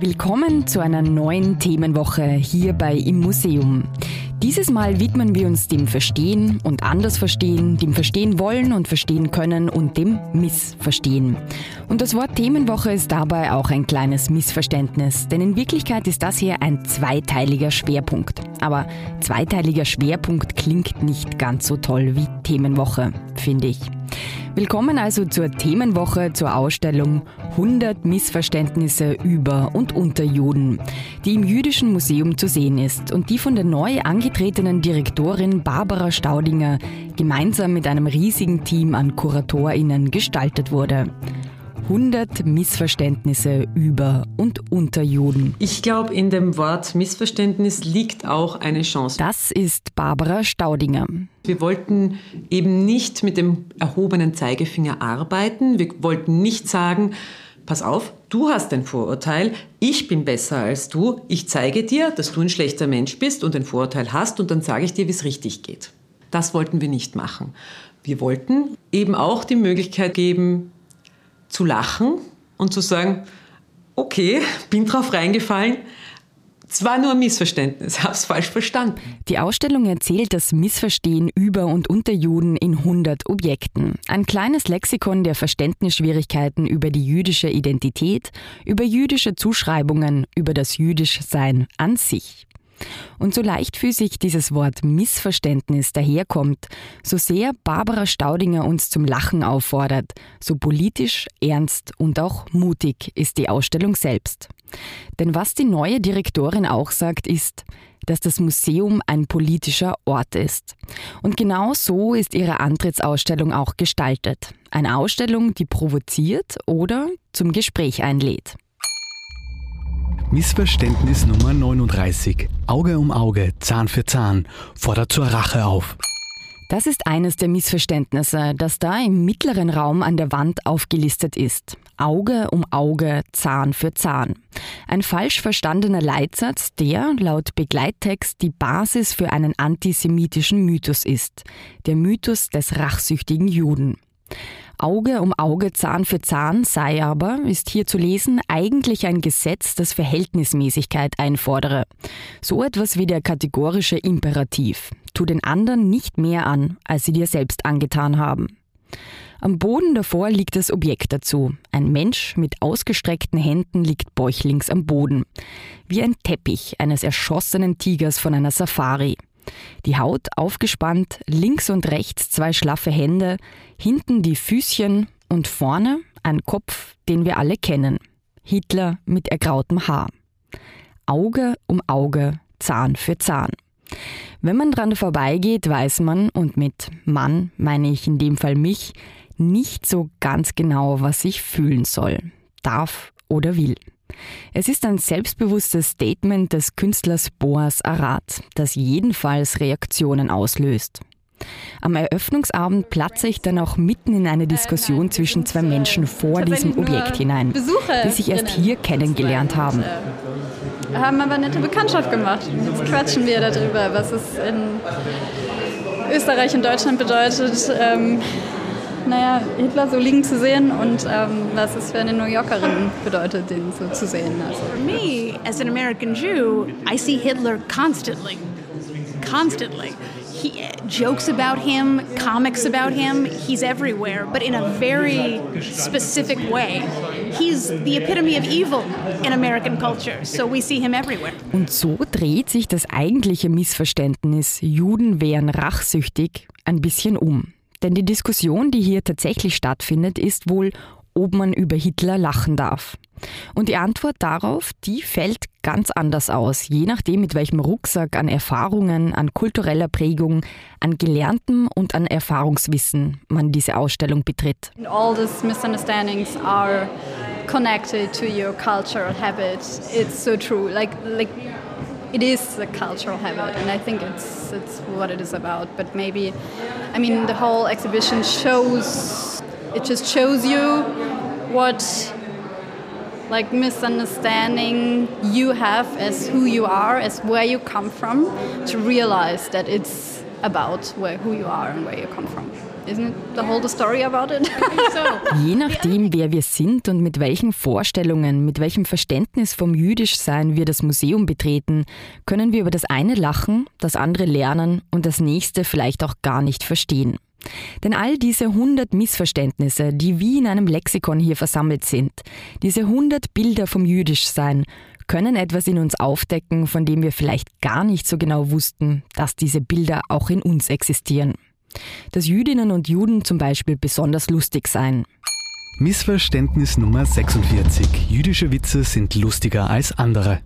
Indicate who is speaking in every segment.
Speaker 1: Willkommen zu einer neuen Themenwoche hier bei Im Museum. Dieses Mal widmen wir uns dem Verstehen und Andersverstehen, dem Verstehen wollen und verstehen können und dem Missverstehen. Und das Wort Themenwoche ist dabei auch ein kleines Missverständnis, denn in Wirklichkeit ist das hier ein zweiteiliger Schwerpunkt. Aber zweiteiliger Schwerpunkt klingt nicht ganz so toll wie Themenwoche, finde ich. Willkommen also zur Themenwoche zur Ausstellung 100 Missverständnisse über und unter Juden, die im Jüdischen Museum zu sehen ist und die von der neu angetretenen Direktorin Barbara Staudinger gemeinsam mit einem riesigen Team an KuratorInnen gestaltet wurde. 100 Missverständnisse über und unter Juden.
Speaker 2: Ich glaube, in dem Wort Missverständnis liegt auch eine Chance.
Speaker 1: Das ist Barbara Staudinger.
Speaker 2: Wir wollten eben nicht mit dem erhobenen Zeigefinger arbeiten. Wir wollten nicht sagen, pass auf, du hast ein Vorurteil, ich bin besser als du, ich zeige dir, dass du ein schlechter Mensch bist und ein Vorurteil hast und dann sage ich dir, wie es richtig geht. Das wollten wir nicht machen. Wir wollten eben auch die Möglichkeit geben, zu lachen und zu sagen, okay, bin drauf reingefallen, zwar nur ein Missverständnis, hab's falsch verstanden.
Speaker 1: Die Ausstellung erzählt das Missverstehen über und unter Juden in 100 Objekten. Ein kleines Lexikon der Verständnisschwierigkeiten über die jüdische Identität, über jüdische Zuschreibungen, über das Jüdischsein an sich. Und so leichtfüßig dieses Wort Missverständnis daherkommt, so sehr Barbara Staudinger uns zum Lachen auffordert, so politisch, ernst und auch mutig ist die Ausstellung selbst. Denn was die neue Direktorin auch sagt, ist, dass das Museum ein politischer Ort ist. Und genau so ist ihre Antrittsausstellung auch gestaltet. Eine Ausstellung, die provoziert oder zum Gespräch einlädt.
Speaker 3: Missverständnis Nummer 39. Auge um Auge, Zahn für Zahn, fordert zur Rache auf.
Speaker 1: Das ist eines der Missverständnisse, das da im mittleren Raum an der Wand aufgelistet ist. Auge um Auge, Zahn für Zahn. Ein falsch verstandener Leitsatz, der laut Begleittext die Basis für einen antisemitischen Mythos ist. Der Mythos des rachsüchtigen Juden. Auge um Auge, Zahn für Zahn sei aber, ist hier zu lesen, eigentlich ein Gesetz, das Verhältnismäßigkeit einfordere. So etwas wie der kategorische Imperativ. Tu den anderen nicht mehr an, als sie dir selbst angetan haben. Am Boden davor liegt das Objekt dazu. Ein Mensch mit ausgestreckten Händen liegt bäuchlings am Boden. Wie ein Teppich eines erschossenen Tigers von einer Safari. Die Haut aufgespannt, links und rechts zwei schlaffe Hände, hinten die Füßchen und vorne ein Kopf, den wir alle kennen. Hitler mit ergrautem Haar. Auge um Auge, Zahn für Zahn. Wenn man dran vorbeigeht, weiß man, und mit Mann meine ich in dem Fall mich, nicht so ganz genau, was ich fühlen soll, darf oder will. Es ist ein selbstbewusstes Statement des Künstlers Boas Arad, das jedenfalls Reaktionen auslöst. Am Eröffnungsabend platze ich dann auch mitten in eine Diskussion zwischen zwei Menschen vor diesem Objekt hinein, die sich erst hier kennengelernt haben.
Speaker 4: Wir haben aber nette Bekanntschaft gemacht. Jetzt quatschen wir darüber, was es in Österreich und Deutschland bedeutet, ähm, naja, Hitler so liegen zu sehen und ähm, was es für eine New Yorkerin bedeutet, den so zu sehen. Also.
Speaker 5: For me, as an American Jew, I see Hitler constantly. Constantly. He, jokes about him, comics about him, he's everywhere, but in a very specific way. He's the epitome of evil in American culture, so we see him everywhere.
Speaker 1: Und so dreht sich das eigentliche Missverständnis, Juden wären rachsüchtig, ein bisschen um. Denn die Diskussion, die hier tatsächlich stattfindet, ist wohl, ob man über Hitler lachen darf. Und die Antwort darauf, die fällt ganz anders aus, je nachdem, mit welchem Rucksack an Erfahrungen, an kultureller Prägung, an Gelerntem und an Erfahrungswissen man diese Ausstellung betritt.
Speaker 4: All these misunderstandings are connected to your cultural habits. It's so true. Like, like it is a cultural habit, and I think it's it's what it is about. But maybe, I mean, the whole exhibition shows it just shows you what like misunderstanding you have as who you are, as where you come from, to realize that it's about where who you are and where you come from. Isn't the whole the story about it?
Speaker 1: Je nachdem, wer wir sind und mit welchen Vorstellungen, mit welchem Verständnis vom Jüdischsein wir das Museum betreten, können wir über das eine lachen, das andere lernen und das nächste vielleicht auch gar nicht verstehen. Denn all diese 100 Missverständnisse, die wie in einem Lexikon hier versammelt sind, diese 100 Bilder vom Jüdischsein, können etwas in uns aufdecken, von dem wir vielleicht gar nicht so genau wussten, dass diese Bilder auch in uns existieren. Dass Jüdinnen und Juden zum Beispiel besonders lustig seien.
Speaker 3: Missverständnis Nummer 46. Jüdische Witze sind lustiger als andere.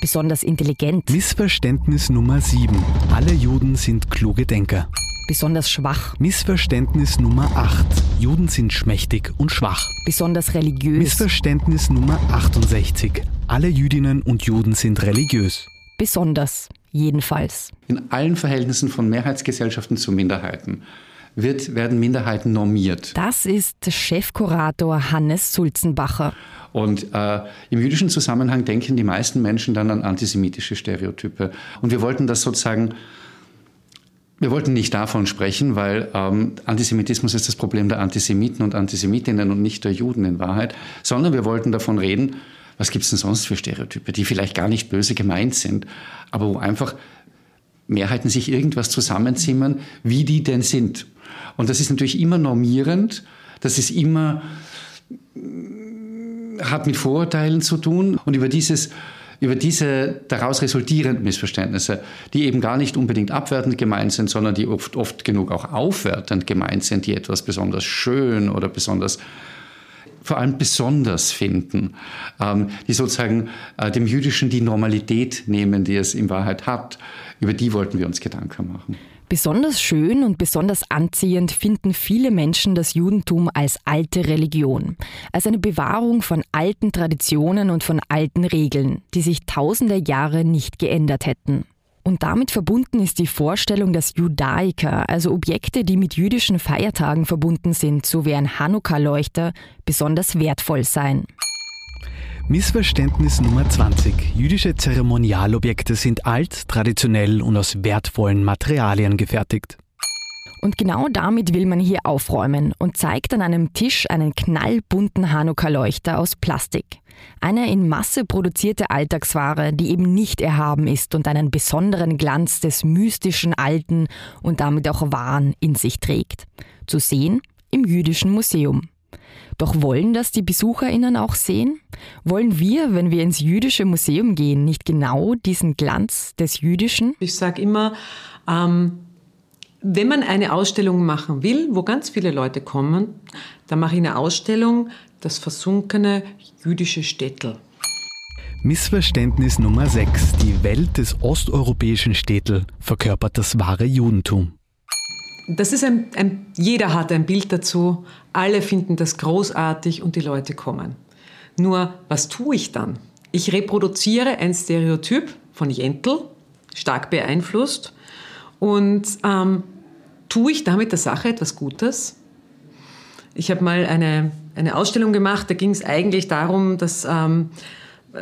Speaker 1: Besonders intelligent.
Speaker 3: Missverständnis Nummer 7. Alle Juden sind kluge Denker.
Speaker 1: Besonders schwach.
Speaker 3: Missverständnis Nummer 8. Juden sind schmächtig und schwach.
Speaker 1: Besonders religiös.
Speaker 3: Missverständnis Nummer 68. Alle Jüdinnen und Juden sind religiös.
Speaker 1: Besonders, jedenfalls.
Speaker 6: In allen Verhältnissen von Mehrheitsgesellschaften zu Minderheiten wird, werden Minderheiten normiert.
Speaker 1: Das ist Chefkurator Hannes Sulzenbacher.
Speaker 6: Und äh, im jüdischen Zusammenhang denken die meisten Menschen dann an antisemitische Stereotype. Und wir wollten das sozusagen, wir wollten nicht davon sprechen, weil ähm, Antisemitismus ist das Problem der Antisemiten und Antisemitinnen und nicht der Juden in Wahrheit, sondern wir wollten davon reden, was gibt es denn sonst für Stereotype, die vielleicht gar nicht böse gemeint sind, aber wo einfach Mehrheiten sich irgendwas zusammenzimmern, wie die denn sind. Und das ist natürlich immer normierend, das ist immer, hat mit Vorurteilen zu tun und über dieses über diese daraus resultierenden Missverständnisse, die eben gar nicht unbedingt abwertend gemeint sind, sondern die oft, oft genug auch aufwertend gemeint sind, die etwas besonders schön oder besonders vor allem besonders finden, ähm, die sozusagen äh, dem Jüdischen die Normalität nehmen, die es in Wahrheit hat. Über die wollten wir uns Gedanken machen.
Speaker 1: Besonders schön und besonders anziehend finden viele Menschen das Judentum als alte Religion, als eine Bewahrung von alten Traditionen und von alten Regeln, die sich tausende Jahre nicht geändert hätten. Und damit verbunden ist die Vorstellung, dass Judaiker, also Objekte, die mit jüdischen Feiertagen verbunden sind, so wie ein Hanukkah-Leuchter, besonders wertvoll seien.
Speaker 3: Missverständnis Nummer 20. Jüdische Zeremonialobjekte sind alt, traditionell und aus wertvollen Materialien gefertigt.
Speaker 1: Und genau damit will man hier aufräumen und zeigt an einem Tisch einen knallbunten Hanukkah-Leuchter aus Plastik. Eine in Masse produzierte Alltagsware, die eben nicht erhaben ist und einen besonderen Glanz des mystischen Alten und damit auch Wahren in sich trägt. Zu sehen im Jüdischen Museum. Doch wollen das die BesucherInnen auch sehen? Wollen wir, wenn wir ins jüdische Museum gehen, nicht genau diesen Glanz des Jüdischen?
Speaker 2: Ich sage immer, ähm, wenn man eine Ausstellung machen will, wo ganz viele Leute kommen, dann mache ich eine Ausstellung, das versunkene jüdische Städtel.
Speaker 3: Missverständnis Nummer 6. Die Welt des osteuropäischen Städtel verkörpert das wahre Judentum.
Speaker 2: Das ist ein, ein, jeder hat ein Bild dazu, alle finden das großartig und die Leute kommen. Nur, was tue ich dann? Ich reproduziere ein Stereotyp von Jentl, stark beeinflusst, und ähm, tue ich damit der Sache etwas Gutes? Ich habe mal eine, eine Ausstellung gemacht, da ging es eigentlich darum, dass ähm, äh,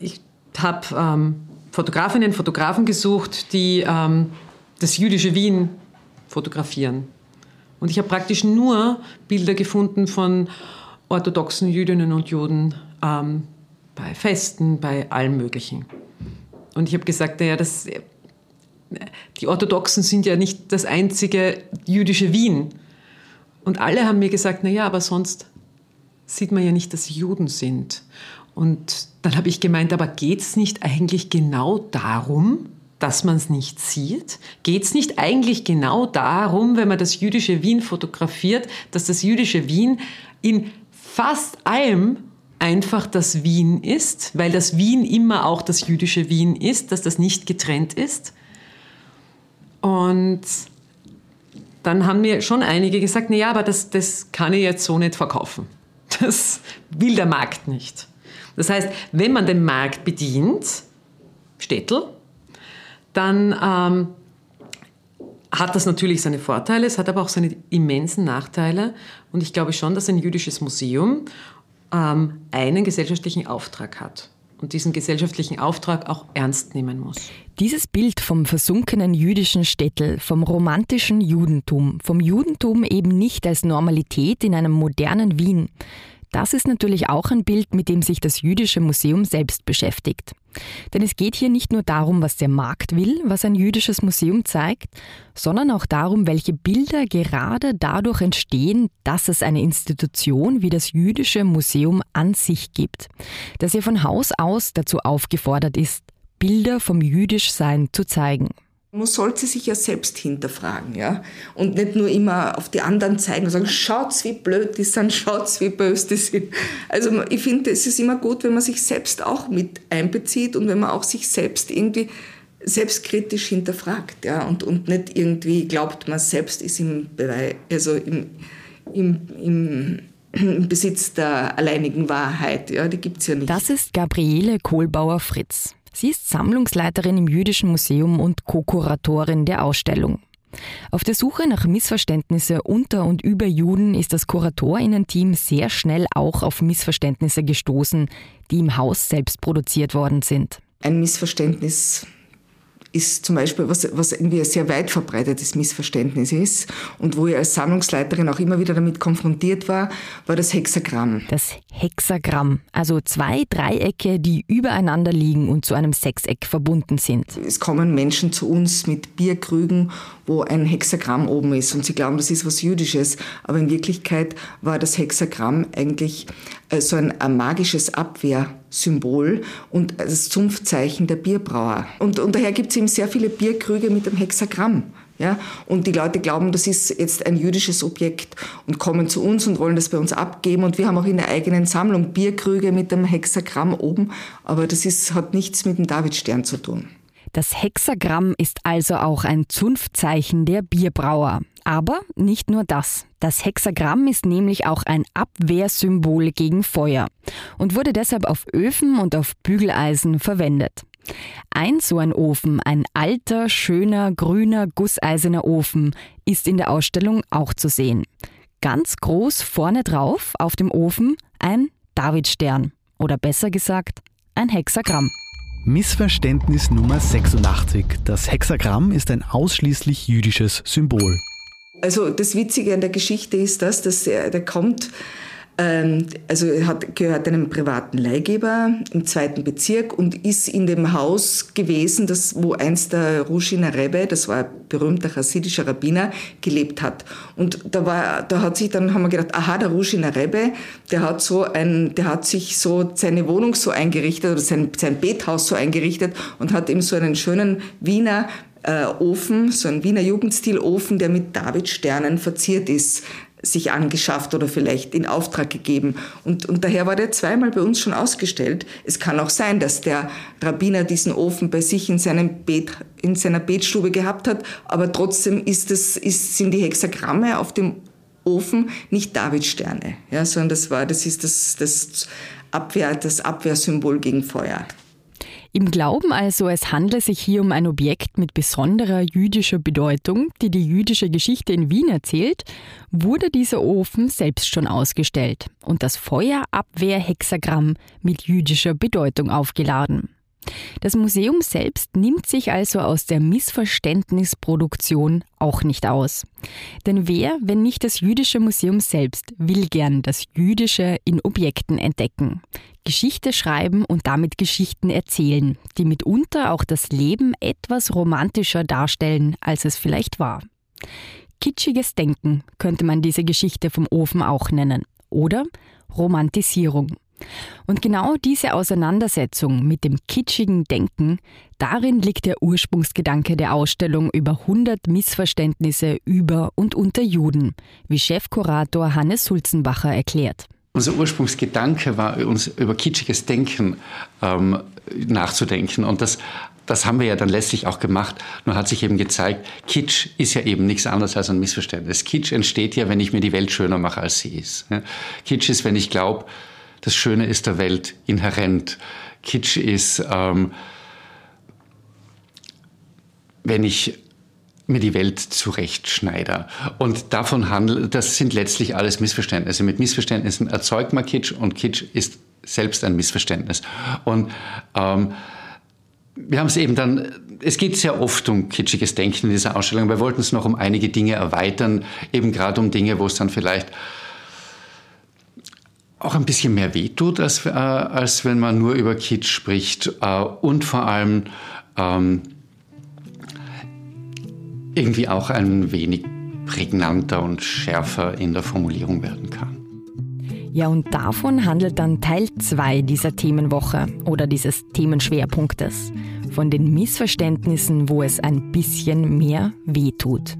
Speaker 2: ich habe ähm, Fotografinnen, Fotografen gesucht, die ähm, das jüdische Wien fotografieren. Und ich habe praktisch nur Bilder gefunden von orthodoxen Jüdinnen und Juden ähm, bei Festen, bei allem Möglichen. Und ich habe gesagt, naja, das, die Orthodoxen sind ja nicht das einzige jüdische Wien. Und alle haben mir gesagt, naja, aber sonst sieht man ja nicht, dass sie Juden sind. Und dann habe ich gemeint, aber geht es nicht eigentlich genau darum, dass man es nicht sieht? Geht es nicht eigentlich genau darum, wenn man das jüdische Wien fotografiert, dass das jüdische Wien in fast allem einfach das Wien ist, weil das Wien immer auch das jüdische Wien ist, dass das nicht getrennt ist? Und dann haben mir schon einige gesagt, na ja, aber das, das kann ich jetzt so nicht verkaufen. Das will der Markt nicht. Das heißt, wenn man den Markt bedient, Städtel, dann ähm, hat das natürlich seine Vorteile, es hat aber auch seine immensen Nachteile. Und ich glaube schon, dass ein jüdisches Museum ähm, einen gesellschaftlichen Auftrag hat. Und diesen gesellschaftlichen Auftrag auch ernst nehmen muss.
Speaker 1: Dieses Bild vom versunkenen jüdischen Städtel, vom romantischen Judentum, vom Judentum eben nicht als Normalität in einem modernen Wien, das ist natürlich auch ein Bild, mit dem sich das Jüdische Museum selbst beschäftigt. Denn es geht hier nicht nur darum, was der Markt will, was ein jüdisches Museum zeigt, sondern auch darum, welche Bilder gerade dadurch entstehen, dass es eine Institution wie das Jüdische Museum an sich gibt, dass er von Haus aus dazu aufgefordert ist, Bilder vom Jüdischsein zu zeigen.
Speaker 7: Man sollte sich ja selbst hinterfragen, ja. Und nicht nur immer auf die anderen zeigen und sagen, schaut's, wie blöd die sind, schaut's, wie böse die sind. Also ich finde, es ist immer gut, wenn man sich selbst auch mit einbezieht und wenn man auch sich selbst irgendwie selbstkritisch hinterfragt, ja. Und, und nicht irgendwie glaubt, man selbst ist im Beweis, also im, im, im im Besitz der alleinigen Wahrheit. Ja, die gibt's ja nicht.
Speaker 1: Das ist Gabriele Kohlbauer-Fritz. Sie ist Sammlungsleiterin im Jüdischen Museum und Co-Kuratorin der Ausstellung. Auf der Suche nach Missverständnisse unter und über Juden ist das Kuratorinnen-Team sehr schnell auch auf Missverständnisse gestoßen, die im Haus selbst produziert worden sind.
Speaker 7: Ein Missverständnis ist zum Beispiel, was, was irgendwie ein sehr weit verbreitetes Missverständnis ist und wo ich als Sammlungsleiterin auch immer wieder damit konfrontiert war, war das Hexagramm.
Speaker 1: Das Hexagramm, also zwei Dreiecke, die übereinander liegen und zu einem Sechseck verbunden sind.
Speaker 7: Es kommen Menschen zu uns mit Bierkrügen, wo ein Hexagramm oben ist und sie glauben, das ist was Jüdisches, aber in Wirklichkeit war das Hexagramm eigentlich äh, so ein, ein magisches Abwehrsymbol und das Zunftzeichen der Bierbrauer. Und, und daher gibt es eben sehr viele Bierkrüge mit dem Hexagramm. Ja? Und die Leute glauben, das ist jetzt ein jüdisches Objekt und kommen zu uns und wollen das bei uns abgeben. Und wir haben auch in der eigenen Sammlung Bierkrüge mit dem Hexagramm oben, aber das ist, hat nichts mit dem Davidstern zu tun.
Speaker 1: Das Hexagramm ist also auch ein Zunftzeichen der Bierbrauer. Aber nicht nur das. Das Hexagramm ist nämlich auch ein Abwehrsymbol gegen Feuer und wurde deshalb auf Öfen und auf Bügeleisen verwendet. Ein so ein Ofen, ein alter, schöner, grüner, gusseiserner Ofen, ist in der Ausstellung auch zu sehen. Ganz groß vorne drauf auf dem Ofen ein Davidstern oder besser gesagt ein Hexagramm.
Speaker 3: Missverständnis Nummer 86. Das Hexagramm ist ein ausschließlich jüdisches Symbol.
Speaker 7: Also das Witzige an der Geschichte ist das, dass er, der kommt also er hat, gehört einem privaten Leihgeber im zweiten Bezirk und ist in dem Haus gewesen, das, wo einst der Ruschiner Rebbe, das war ein berühmter chassidischer Rabbiner, gelebt hat. Und da war, da hat sich dann, haben wir gedacht, aha, der Ruschiner Rebbe, der hat so ein, der hat sich so seine Wohnung so eingerichtet oder sein, sein Bethaus so eingerichtet und hat eben so einen schönen Wiener äh, Ofen, so ein Wiener Jugendstilofen, der mit Davidsternen verziert ist, sich angeschafft oder vielleicht in Auftrag gegeben. Und, und daher war der zweimal bei uns schon ausgestellt. Es kann auch sein, dass der Rabbiner diesen Ofen bei sich in, seinem Beet, in seiner Betstube gehabt hat, aber trotzdem ist es, ist, sind die Hexagramme auf dem Ofen nicht Davidsterne, ja, sondern das war, das ist das, das Abwehr, das Abwehrsymbol gegen Feuer.
Speaker 1: Im Glauben also, es handle sich hier um ein Objekt mit besonderer jüdischer Bedeutung, die die jüdische Geschichte in Wien erzählt, wurde dieser Ofen selbst schon ausgestellt und das Feuerabwehrhexagramm mit jüdischer Bedeutung aufgeladen. Das Museum selbst nimmt sich also aus der Missverständnisproduktion auch nicht aus. Denn wer, wenn nicht das Jüdische Museum selbst, will gern das Jüdische in Objekten entdecken, Geschichte schreiben und damit Geschichten erzählen, die mitunter auch das Leben etwas romantischer darstellen, als es vielleicht war. Kitschiges Denken könnte man diese Geschichte vom Ofen auch nennen. Oder Romantisierung. Und genau diese Auseinandersetzung mit dem kitschigen Denken, darin liegt der Ursprungsgedanke der Ausstellung über 100 Missverständnisse über und unter Juden, wie Chefkurator Hannes Sulzenbacher erklärt.
Speaker 6: Unser Ursprungsgedanke war, uns über kitschiges Denken ähm, nachzudenken. Und das, das haben wir ja dann letztlich auch gemacht. Nur hat sich eben gezeigt, Kitsch ist ja eben nichts anderes als ein Missverständnis. Kitsch entsteht ja, wenn ich mir die Welt schöner mache, als sie ist. Kitsch ist, wenn ich glaube, das Schöne ist der Welt inhärent. Kitsch ist, ähm, wenn ich mir die Welt zurechtschneide. Und davon handelt, das sind letztlich alles Missverständnisse. Mit Missverständnissen erzeugt man Kitsch und Kitsch ist selbst ein Missverständnis. Und ähm, wir haben es eben dann, es geht sehr oft um kitschiges Denken in dieser Ausstellung. Wir wollten es noch um einige Dinge erweitern, eben gerade um Dinge, wo es dann vielleicht auch ein bisschen mehr wehtut, als, äh, als wenn man nur über Kitsch spricht. Äh, und vor allem ähm, irgendwie auch ein wenig prägnanter und schärfer in der Formulierung werden kann.
Speaker 1: Ja, und davon handelt dann Teil 2 dieser Themenwoche oder dieses Themenschwerpunktes. Von den Missverständnissen, wo es ein bisschen mehr wehtut.